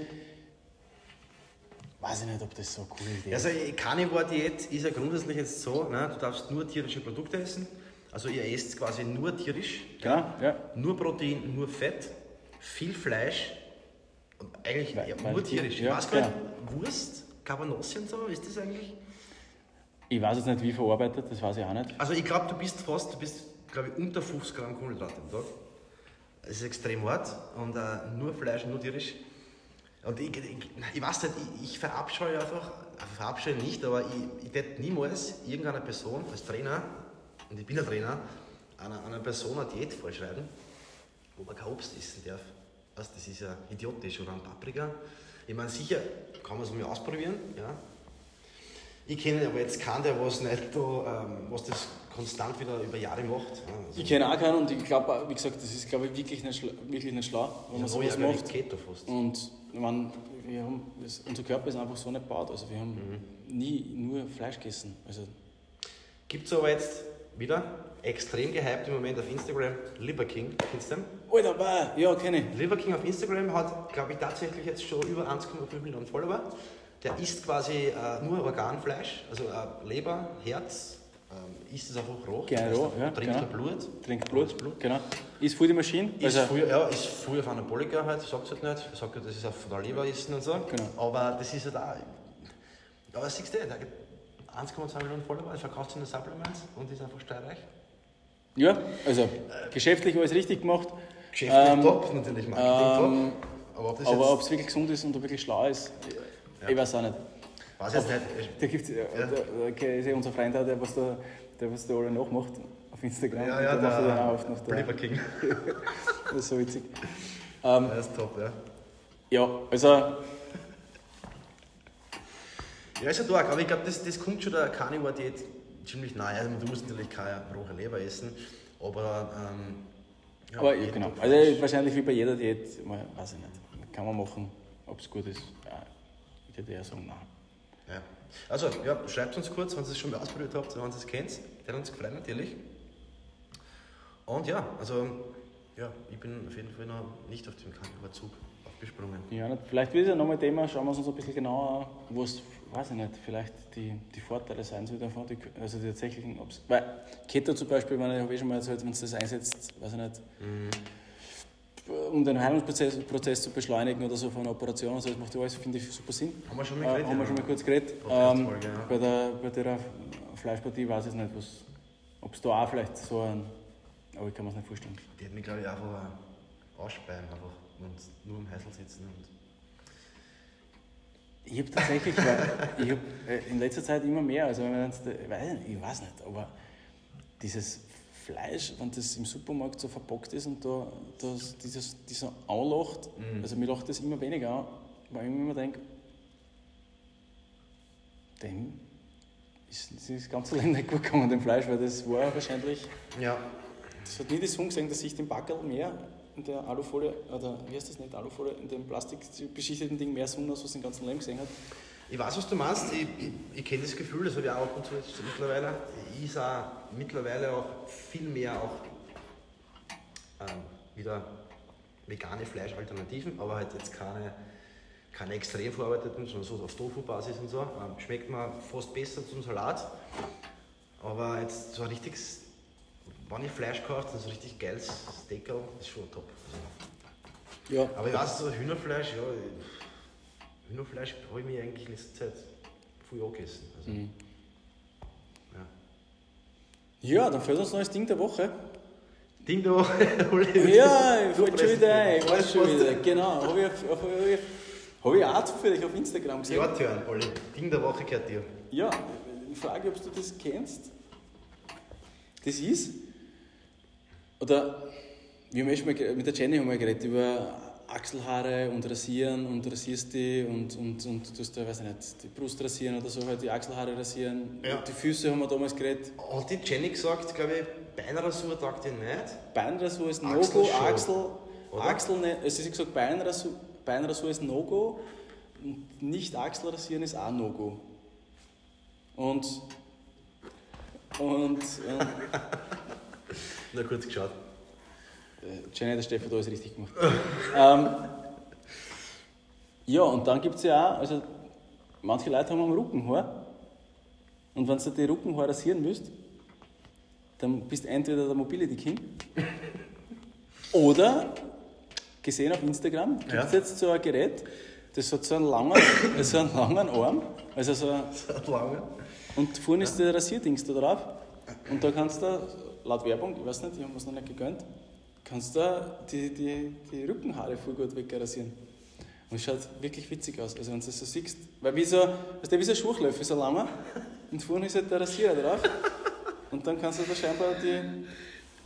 weiß ich nicht, ob das so coole Idee ist. Also, Carnivore-Diät ist ja grundsätzlich jetzt so, ne, du darfst nur tierische Produkte essen. Also, ihr esst quasi nur tierisch. Ja, ja. Nur Protein, nur Fett, viel Fleisch und eigentlich ja, nur tierisch. ja, gar nicht, Wurst, Cabanossi und so, ist das eigentlich? Ich weiß jetzt nicht, wie verarbeitet, das weiß ich auch nicht. Also ich glaube, du bist fast, du bist, glaube ich, unter 50 Gramm Kohlenhydrate am Tag. Das ist extrem hart und äh, nur Fleisch, nur tierisch. Und ich, ich, ich weiß nicht, ich, ich verabscheue einfach, also verabscheue nicht, aber ich, ich werde niemals irgendeiner Person als Trainer, und ich bin ein Trainer, einer, einer Person eine Diät vorschreiben, wo man kein Obst essen darf. Weißt, das ist ja idiotisch. Oder ein Paprika. Ich meine, sicher kann man es mal ausprobieren, ja. Ich kenne aber jetzt keinen, der was nicht da, ähm, was das konstant wieder über Jahre macht. Ja, also Ich kenne auch keinen und ich glaube, wie gesagt, das ist glaube ich wirklich nicht, schla wirklich nicht schlau, wenn man so sowas ja macht. Keto fast. Und man, wir haben, das, unser Körper ist einfach so nicht gebaut. Also wir haben Mhm. nie nur Fleisch gegessen. Also Gibt es aber jetzt wieder extrem gehypt im Moment auf Instagram Liver King. Kennst du den? Alter, bah, ja, kenne ich. Liver King auf Instagram hat, glaube ich, tatsächlich jetzt schon über 1,5 Millionen Follower. Der isst quasi äh, nur Organfleisch, also äh, Leber, Herz, ähm, isst es einfach roh. Roh, ja, Trinkt genau. Blut. Trinkt Rohes Blut. Genau. Ist voll die Maschine. Ist Also, früher, ja, ist früher auf Anaboliker halt, sagt es halt nicht. Sagt halt, das ist auf der Leber essen und so. Genau. Aber das ist halt auch. Aber siehst du, der hat 1,2 Millionen Follower, er verkauft seine Supplements und ist einfach steuerreich. ja, also geschäftlich alles richtig gemacht. Geschäftlich Ähm, top, natürlich Marketing ähm, top. Aber ob es wirklich gesund ist und ob wirklich schlau ist, ich weiß auch nicht. Weiß jetzt nicht. Da gibt's ja, da, da okay, ist ja unser Freund auch, der was da, der was da alle nachmacht auf Instagram. Ja, ja, der macht der dann auch oft noch da. Belieber King. Das ist so witzig. Ähm, Der ist top, ja. ja, also Ja, ist ja stark, aber ich glaube, das, das kommt schon der Carnivore-Diät ziemlich nahe. Also, du musst natürlich keine rohe Leber essen, aber. Ähm, ja, Aber ja, genau. Also wahrscheinlich wie bei jeder Diät, weiß ich nicht. Kann man machen, ob es gut ist. Ja, ich würde eher sagen, nein. Ja. Also, ja, schreibt uns kurz, wenn ihr es schon mal ausprobiert habt, wenn ihr es kennt. Der hat uns gefreut natürlich. Und ja, also, ja, ich bin auf jeden Fall noch nicht auf dem Carnivore-Zug aufgesprungen. Ja, nicht. vielleicht wird es ja nochmal Thema, schauen wir uns ein bisschen genauer an, wo es, weiß ich nicht, vielleicht die, die Vorteile sein soll davon, die, also die tatsächlichen, ob's, weil Keto zum Beispiel, wenn ich habe eh schon mal erzählt, wenn es das einsetzt, weiß ich nicht, um den Heilungsprozess Prozess zu beschleunigen oder so von einer Operation, also das macht alles, finde ich, super Sinn. Haben wir schon mal Äh, geredet? haben wir schon mal kurz geredet. Ähm, ja. bei, der, bei der Fleischpartie weiß ich nicht, ob es da auch vielleicht so ein, aber ich kann mir es nicht vorstellen. Die hätten mich, glaube ich, einfach ausspeien einfach und nur im Heißel sitzen. Und Ich habe tatsächlich, ich hab äh, in letzter Zeit immer mehr, also wenn man jetzt, äh, ich weiß nicht, aber dieses Fleisch, wenn das im Supermarkt so verpackt ist und da das, dieses, dieser anlacht, also mir lacht das immer weniger an, weil ich mir immer denke, dem ist, das ganze Leben nicht gut gegangen, dem Fleisch, weil das war wahrscheinlich, ja, das hat nie das Sinn gesehen, dass sich dem Backel mehr in der Alufolie, oder wie heißt das nicht, Alufolie, in dem plastikbeschichteten Ding mehr Sonne aus, was den ganzen Leben gesehen hat. Ich weiß, was du meinst. Ich, ich, ich kenne das Gefühl, das habe ich auch ab und zu jetzt mittlerweile. Ich auch mittlerweile auch viel mehr auch ähm, wieder vegane Fleischalternativen, aber halt jetzt keine, keine extrem verarbeiteten, sondern so auf Tofu-Basis und so. Ähm, schmeckt mir fast besser zum Salat. Aber jetzt so ein richtiges, wenn ich Fleisch kaufe, dann so ein richtig geiles Steakerl, ist schon top. Also, Ja, aber ich weiß, so Hühnerfleisch, ja, Hühnerfleisch habe ich mir eigentlich in letzter Zeit viel angegessen. Also, Mhm. Ja. Dann fällt uns noch das Ding der Woche. Ding da, Uli. Ja, ich wollte schon wieder ein, ich weiß schon wieder. Genau, habe ich, hab ich, hab ich auch zufällig auf Instagram gesehen. Ja, Turn, Olli. Ding der Woche gehört dir. Ja, ich frage, ob du das kennst. Das ist, oder wir haben schon mal, mit der Jenny haben wir geredet über Achselhaare und Rasieren und rasierst die und, und, und tust da, weiß ich nicht, die Brust rasieren oder so, halt die Achselhaare rasieren. Ja. Die Füße haben wir damals geredet. Hat die Jenny gesagt, glaube ich, Beinrasur taugt ihr nicht? Beinrasur ist No-Go, Achsel, oder? Achsel nicht, also sie hat gesagt, Beinrasur, Beinrasur ist No-Go und nicht Achsel rasieren ist auch No-Go. Und, und, äh, Na kurz geschaut. Jenny, der Stefan, da alles richtig gemacht. ähm, ja, und dann gibt es ja auch, also manche Leute haben am Rückenhaar und wenn du die Rückenhaar rasieren willst, dann bist du entweder der Mobility King oder, gesehen auf Instagram, gibt es Ja. jetzt so ein Gerät, das hat so einen langen, so einen langen Arm, also so ein, Seit lange. und vorne ist der Rasierdings da drauf. Und da kannst du, laut Werbung, ich weiß nicht, ich habe es noch nicht gegönnt, kannst du die, die, die Rückenhaare voll gut wegrasieren. Und es schaut wirklich witzig aus. Also wenn du das so siehst, weil wie so, weißt du, wie so ein Schuchlöffel, so langer, und vorne ist halt der Rasierer drauf. Und dann kannst du da scheinbar die,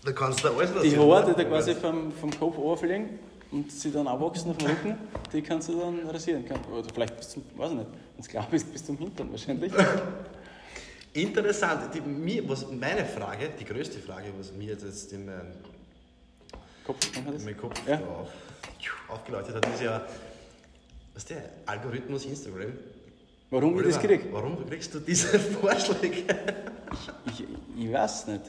Da kannst du alles die Haare, die da quasi vom, vom Kopf runterfliegen und sie dann abwachsen auf dem Rücken, die kannst du dann rasieren. Oder vielleicht bis zum, weiß ich nicht, wenn es klar ist, bis zum Hintern wahrscheinlich. Interessant. Die, mir, was meine Frage, die größte Frage, was mir jetzt in meinem Kopf, man in das. Kopf Ja. auf, aufgeleuchtet hat, ist ja, was der Algorithmus Instagram. Warum ich das Oliver, kriege? Warum kriegst du diese Vorschläge? Ich, ich weiß nicht.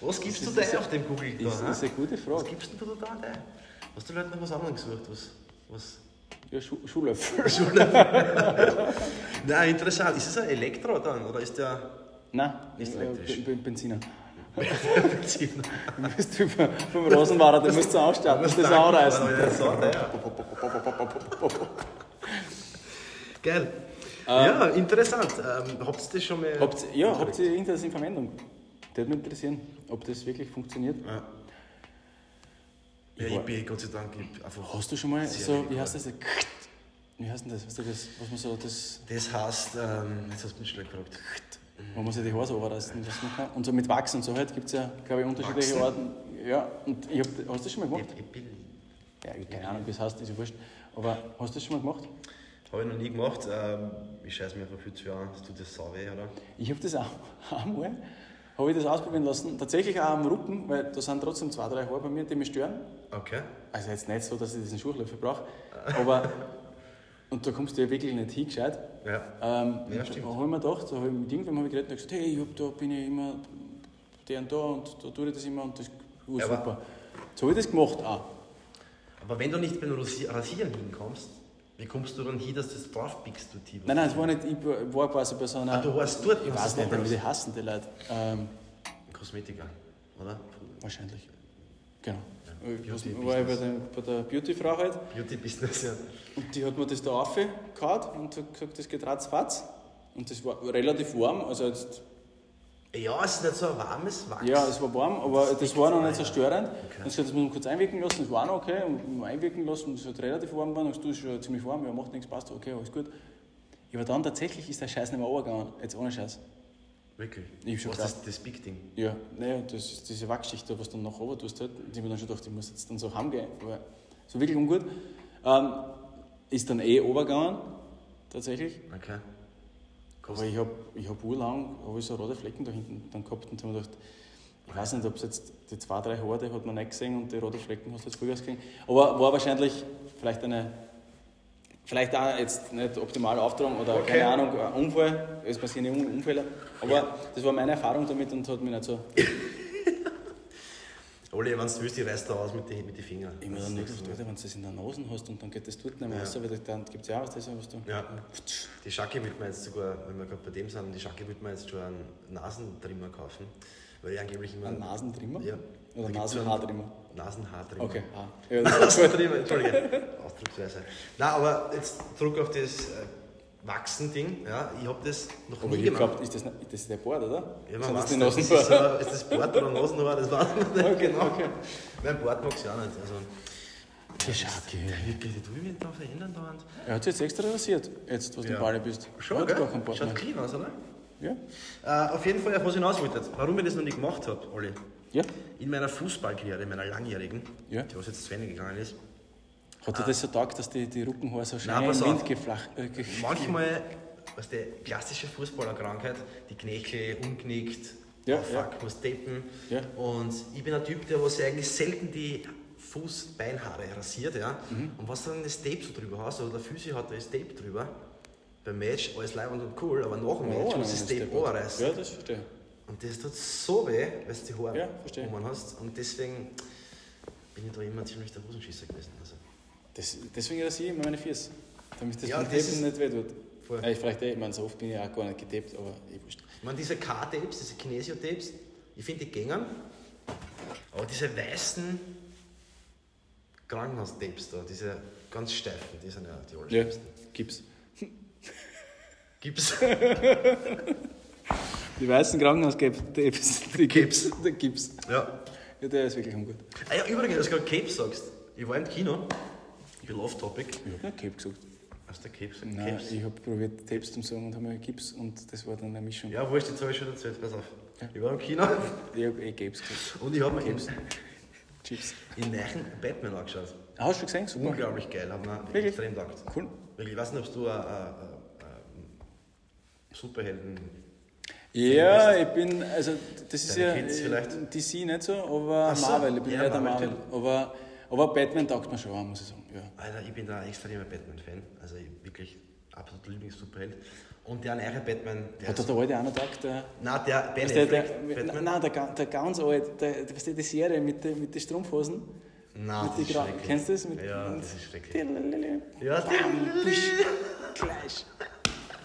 Was gibst Das du ist da auf dem Google? Das da, ist eine gute was Frage. gibst denn du da ein? Hast du Leute noch was anderes gesucht? Was, was? Ja, Schu Schuhlöffel. Nein, interessant. Ist es ein Elektro dann oder ist der Nein, Nicht äh, elektrisch. Ben- Benziner. Du musst über, vom Rosenwahrer, den musst du anstarten, musst das anreißen. Ja, so, ja. Geil. ja, interessant. Ähm, habt ihr das schon mal. Habt, ja, habt ihr irgendwas in Verwendung? Das würde mich interessieren, ob das wirklich funktioniert. Ja. Ja, ich bin Gott sei Dank einfach. Hast du schon mal so, wie heißt das? Wie heißt denn das? Weißt du, das was man so, das, Das heißt, ähm, jetzt hast du mich schnell gefragt. Man sich die Haare so runterreißen was man kann. Und so mit Wachs und so halt gibt es ja, glaube ich, unterschiedliche Wachsen? Arten. Ja, und ich hab, hast du das schon mal gemacht? Ich bin Ja, keine Ahnung, wie es heißt, ist ja wurscht. Aber hast du das schon mal gemacht? Habe ich noch nie gemacht. Ähm, ich scheiße mir einfach viel zu an. Das tut das sau weh, oder? Ich habe das auch einmal, habe ich das ausprobieren lassen. Tatsächlich auch am Ruppen, weil da sind trotzdem zwei, drei Haare bei mir, die mich stören. Okay. Also jetzt nicht so, dass ich diesen Schuhlöffel brauche, aber und da kommst du ja wirklich nicht hin, gescheit. Ja. Ähm, Ja, da stimmt. habe ich mir gedacht, da habe ich mit irgendwem hab ich geredet und gesagt, hey, ich hab, da bin ich immer der und da und da tue ich das immer und das war Ja, aber- super. So habe ich das gemacht auch. Aber wenn du nicht beim Rasi- Rasieren hinkommst, wie kommst du dann hin, dass du das draufpickst, du Tiber? Nein, nein, es war nicht, ich war quasi bei so einer... Ah, du warst dort, Ich weiß nicht, wie die hassen die Leute. Ähm, Kosmetiker, oder? wahrscheinlich. Genau. Beauty Was, war ich bei der, bei der Beautyfrau halt Beauty Business, ja. und die hat mir das da aufgehauen und hat gesagt, das geht ratzfatz. Und das war relativ warm, also jetzt Ja, es ist nicht so ein warmes Wachs. Ja, es war warm, aber das, liegt war noch nicht so ja. störend. Okay. Dann hat das muss man kurz einwirken lassen, das war noch okay. Und einwirken lassen, und es hat relativ warm war. Dann hast du, es ist schon ziemlich warm, ja, macht nichts, passt, okay, alles gut. Aber dann tatsächlich ist der Scheiß nicht mehr runtergegangen, jetzt ohne Scheiß. Wirklich? Ich Was ist das Big Ding? Ja, naja, das ist diese Wachschicht, was du dann noch runter tust, halt. Habe mir dann schon gedacht, ich muss jetzt dann so heimgehen, aber so wirklich ungut. Ähm, ist dann eh runtergegangen, tatsächlich. Okay. Aber ich habe ich hab urlang hab ich so rote Flecken da hinten dann gehabt und habe mir gedacht, ich weiß nicht, ob es jetzt die zwei, drei Haare, die hat man nicht gesehen und die roten Flecken hast du jetzt früher gesehen. Aber war wahrscheinlich vielleicht eine, vielleicht auch jetzt nicht optimal auftragen oder Okay. keine Ahnung, Unfall, es passieren ja Un- Unfälle. Aber das war meine Erfahrung damit und hat mich nicht so. Oli, wenn du willst, die reißt da aus mit den mit die Fingern. Ich mir dann nicht gedacht, Alter, wenn du das in der Nase hast und dann geht das dort nicht mehr Ja. raus, weil dann gibt es ja auch was, das, was du. Ja. Die Schacke wird mir jetzt sogar, wenn wir gerade bei dem sind, die Schacke wird mir jetzt schon einen Nasentrimmer kaufen. Weil ich angeblich immer. Ein Nasentrimmer? Ja. Oder Nasenhaartrimmer? Nasenhaartrimmer. Okay, ah. Ja, das ist Nasentrimmer, Entschuldige. Ausdrucksweise. Nein, aber jetzt zurück auf das äh, Wachsen-Ding. Ja, ich habe das noch Aber nie ich gemacht. glaube, ist das, nicht, das ist der Bord, oder? Ja, man das weiß nicht, ist, das Nasenhaare? so, ist das Bart oder Nasenhaar, das weiß man nicht Okay, genau. okay. Mein Bart mag es ja auch nicht. Also, Die Schacke. wirklich, die tue ich mich da verändern dauernd. Er hat sich jetzt extra rasiert, jetzt, was du Ja. im Ball bist. Schon, gell? Schaut clean aus, oder? Ja? Äh, auf jeden Fall, auf was ich hinaus wollte, warum ich das noch nie gemacht habe, Olli. Ja? In meiner Fußballkarriere, in meiner langjährigen, Ja. die was jetzt zu Ende gegangen ist, Hat dir das so taugt, dass die, die Rückenhaare so schnell pass im Wind geflacht äh, manchmal, was die klassische Fußballerkrankheit, die Knöchel umknickt, Ja, oh fuck, muss tapen. Ja. Und ich bin ein Typ, der was eigentlich selten die Fuß-Beinhaare rasiert, ja. Mhm. Und was dann das Tape so drüber hast, oder der Physio hat da das Tape drüber, beim Match, alles leibend und cool, aber nach dem Match Oh, muss nein, das Tape anreißen. Ja, das verstehe ich. Und das tut so weh, weil du die Haare Ja, verstehe. oben hast. Und deswegen bin ich da immer ziemlich der Hosenschisser gewesen. Also, Das, deswegen rasiere ich immer meine Füße. Damit das Ja, das Tapen nicht weh tut. Voll. Ja, ich vielleicht eh, ich meine, so oft bin ich auch gar nicht getaped, aber eh wurscht. ich meine, diese K-Tapes, diese Kinesio-Tapes, ich finde die gängern. Aber diese weißen Krankenhaus-Tapes da, diese ganz steifen, die sind ja die Ja, allerschlimmsten. Gips. Die weißen Krankenhausgips, die Gips. Der Gips. ja. Ja, der ist wirklich ungut. Ah ja, übrigens, als du gerade Capes sagst, ich war im Kino, ich bin off-topic, Ich habe Cape gesagt. aus der Capes. Nein, Capes. ich habe probiert, Tapes zu sagen und habe mir Gips und das war dann eine Mischung. Ja, wurscht, jetzt habe ich schon erzählt, pass auf. Ja. Ich war im Kino Ich habe eh Capes gesagt. und ich habe mir eben Chips. den neuen Batman angeschaut. Ah, hast du gesehen? Super. Unglaublich geil, hat mir Wirklich? extrem gedacht. Cool. Wirklich, ich weiß nicht, ob du ein Superhelden. Ja, ich bin, also das ist ja Kids äh? DC nicht so, aber so, Marvel, ich bin ja, eher der Marvel, Marvel. Aber, aber Batman taugt mir schon an, muss ich sagen. Ja. Alter, ich bin da ein extremer Batman-Fan. Also ich, wirklich absolut Lieblings-Superheld. Und der neue Batman, der Hat der alte auch noch taugt? Der, Nein, der Ben der, der, Batman. nein, der, der ganz alte, der, weißt du, die Serie mit, den- mit den Strumpfhosen. Nein, mit das ist. Kennst du das? Mit, Ja, das ist schrecklich. Ja, Bam, Bisch, Gleich.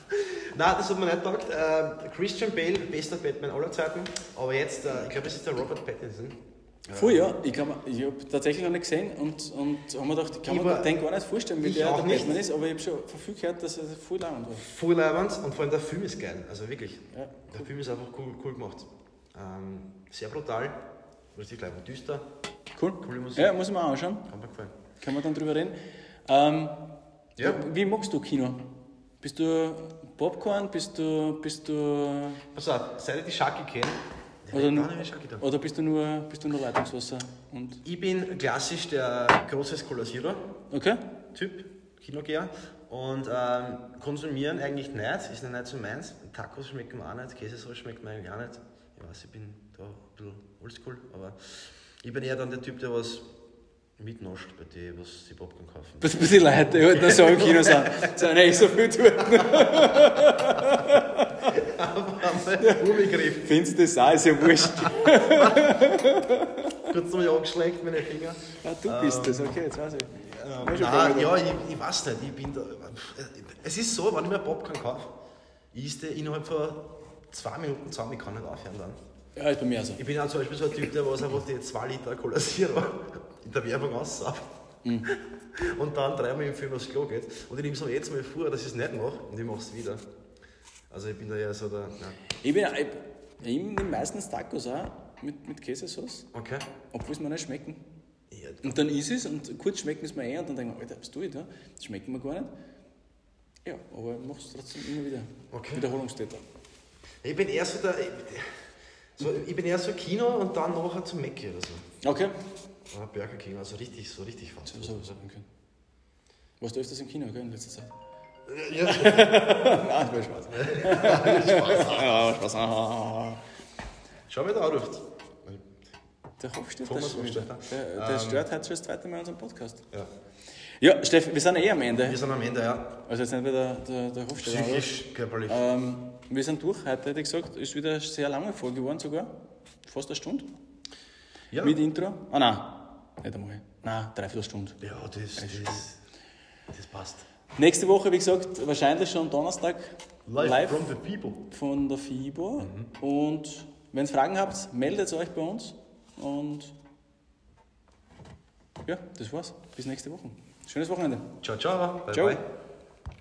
Nein, das hat mir nicht gedacht. Äh, Christian Bale, bester Batman aller Zeiten. Aber jetzt, äh, ich glaube, es ist der Robert Pattinson. Voll, ja. Ich, kann ich habe tatsächlich noch nicht gesehen und, und habe mir gedacht, ich kann Ich mir den gar nicht vorstellen, wie der auch der nicht. Batman ist, aber ich habe schon von viel gehört, dass er voll lang war. Voll leibend und vor allem der Film ist geil. Also wirklich. Ja, Der Film ist einfach cool, cool gemacht. Ähm, sehr brutal. Richtig gleich düster. Cool. Coole Musik. Ja, muss ich mir auch anschauen. Hat mir gefallen. Können wir dann drüber reden. Ähm, Ja. Wie magst du Kino? Bist du Popcorn? Bist du. Bist du. Pass auf, seit ich die Schacke kenne, Oder, oder bist du nur, bist du nur Leitungswasser? Und, Ich bin klassisch der große Skolasierer. okay? Typ, Kinogeher. Und ähm, konsumieren eigentlich nicht, ist nicht so meins. Tacos schmecken mir auch nicht, Käsesauce schmeckt mir eigentlich auch nicht. Ich weiß, ich bin da ein bisschen oldschool, aber ich bin eher dann der Typ, der was mitnascht bei denen, was sie Popcorn kaufen. Was bei die Leute, die halt noch so im Kino sind, sind eigentlich so viel dort. Urbegriff. Findest du das auch? Ist ja wurscht. Kurz nochmal angeschlägt, meine Finger. Ah, du bist das, okay, jetzt weiß ich. Ähm, nein, ja, ich, ich weiß nicht, ich bin da. Es ist so, wenn ich mir Popcorn kaufe, ist der innerhalb von zwei Minuten zusammen, ich kann nicht aufhören dann. Ja, ist bei mir so. Ich bin auch zum Beispiel so ein Typ, der was einfach die 2 Liter Cola Zero in der Werbung aussaugt. Und dann dreimal im Film aufs Klo geht. Und ich nehme es mir jetzt mal vor, dass ich es nicht mache und ich mache es wieder. Also ich bin da eher so der. Ja. Ich, bin, ich, ich nehme meistens Tacos auch mit, mit Käsesauce, Okay. obwohl es mir nicht schmecken. Ja, Und dann ist es und kurz schmecken es mir eh und dann denke ich, Alter, was tue ich da? Das schmeckt mir gar nicht. Ja, aber ich mache es trotzdem immer wieder. Okay. Wiederholungstäter. Ich bin eher so der. Ich, so, ich bin eher so Kino und dann nachher zum Mackie oder so. Okay. Oder Burger King, also richtig, so richtig fast. So so sagen können. Warst du öfters im Kino, gell, in letzter Zeit? Ja. Nein, das war Spaß. ja, Spaß. Ah. Schau, wer da anruft. Der Hofstedt, Thomas der. Hofstetter. der, der stört heute schon das zweite Mal unseren Podcast. Ja. Ja, Steff, wir sind eh am Ende. Wir sind am Ende, ja. Also jetzt nicht wieder der, der Hofstetter. anruft. Psychisch, körperlich. Ähm, wir sind durch heute, hätte ich gesagt. Ist wieder eine sehr lange Folge geworden sogar. Fast eine Stunde. Ja. Mit Intro. Ah nein, nicht einmal. Nein, dreiviertel Stunde. Ja, das, das, das passt. Nächste Woche, wie gesagt, wahrscheinlich schon Donnerstag Live, from the people. von der FIBO. Und wenn ihr Fragen habt, meldet euch bei uns. Und ja, das war's. Bis nächste Woche. Schönes Wochenende. Ciao, ciao. Bye, Ciao. bye.